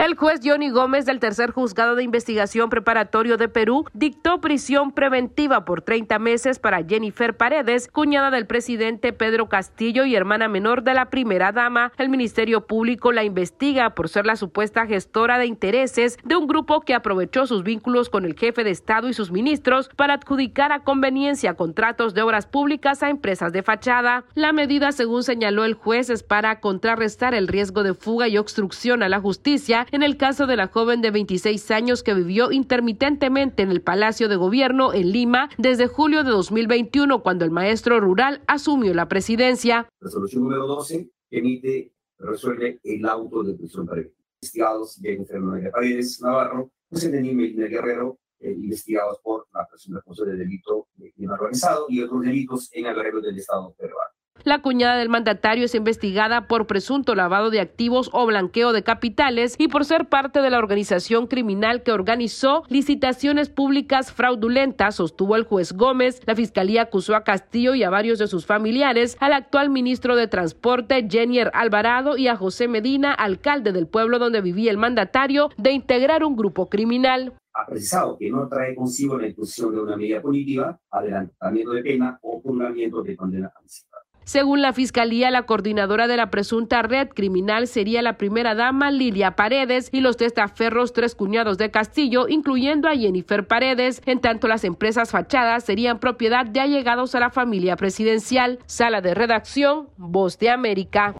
El juez Johnny Gómez del tercer juzgado de investigación preparatorio de Perú dictó prisión preventiva por 30 meses para Jennifer Paredes, cuñada del presidente Pedro Castillo y hermana menor de la primera dama. El Ministerio Público la investiga por ser la supuesta gestora de intereses de un grupo que aprovechó sus vínculos con el jefe de Estado y sus ministros para adjudicar a conveniencia contratos de obras públicas a empresas de fachada. La medida, según señaló el juez, es para contrarrestar el riesgo de fuga y obstrucción a la justicia en el caso de la joven de 26 años que vivió intermitentemente en el Palacio de Gobierno en Lima desde julio de 2021, cuando el maestro rural asumió la presidencia. Resolución número 12 emite, resuelve el auto de prisión para investigados Jennifer Noelia Paredes Navarro, José Denis Medina Guerrero, eh, investigados por la responsable del delito de crimen organizado y otros delitos en el del Estado peruano. La cuñada del mandatario es investigada por presunto lavado de activos o blanqueo de capitales y por ser parte de la organización criminal que organizó licitaciones públicas fraudulentas, sostuvo el juez Gómez. La fiscalía acusó a Castillo y a varios de sus familiares, al actual ministro de Transporte, Jenier Alvarado, y a José Medina, alcalde del pueblo donde vivía el mandatario, de integrar un grupo criminal ha precisado que no trae consigo la inclusión de una medida punitiva, adelantamiento de pena o purgamiento de condena. Según la Fiscalía, la coordinadora de la presunta red criminal sería la primera dama Lilia Paredes y los testaferros tres cuñados de Castillo, incluyendo a Jennifer Paredes. En tanto, las empresas fachadas serían propiedad de allegados a la familia presidencial. Sala de redacción, Voz de América.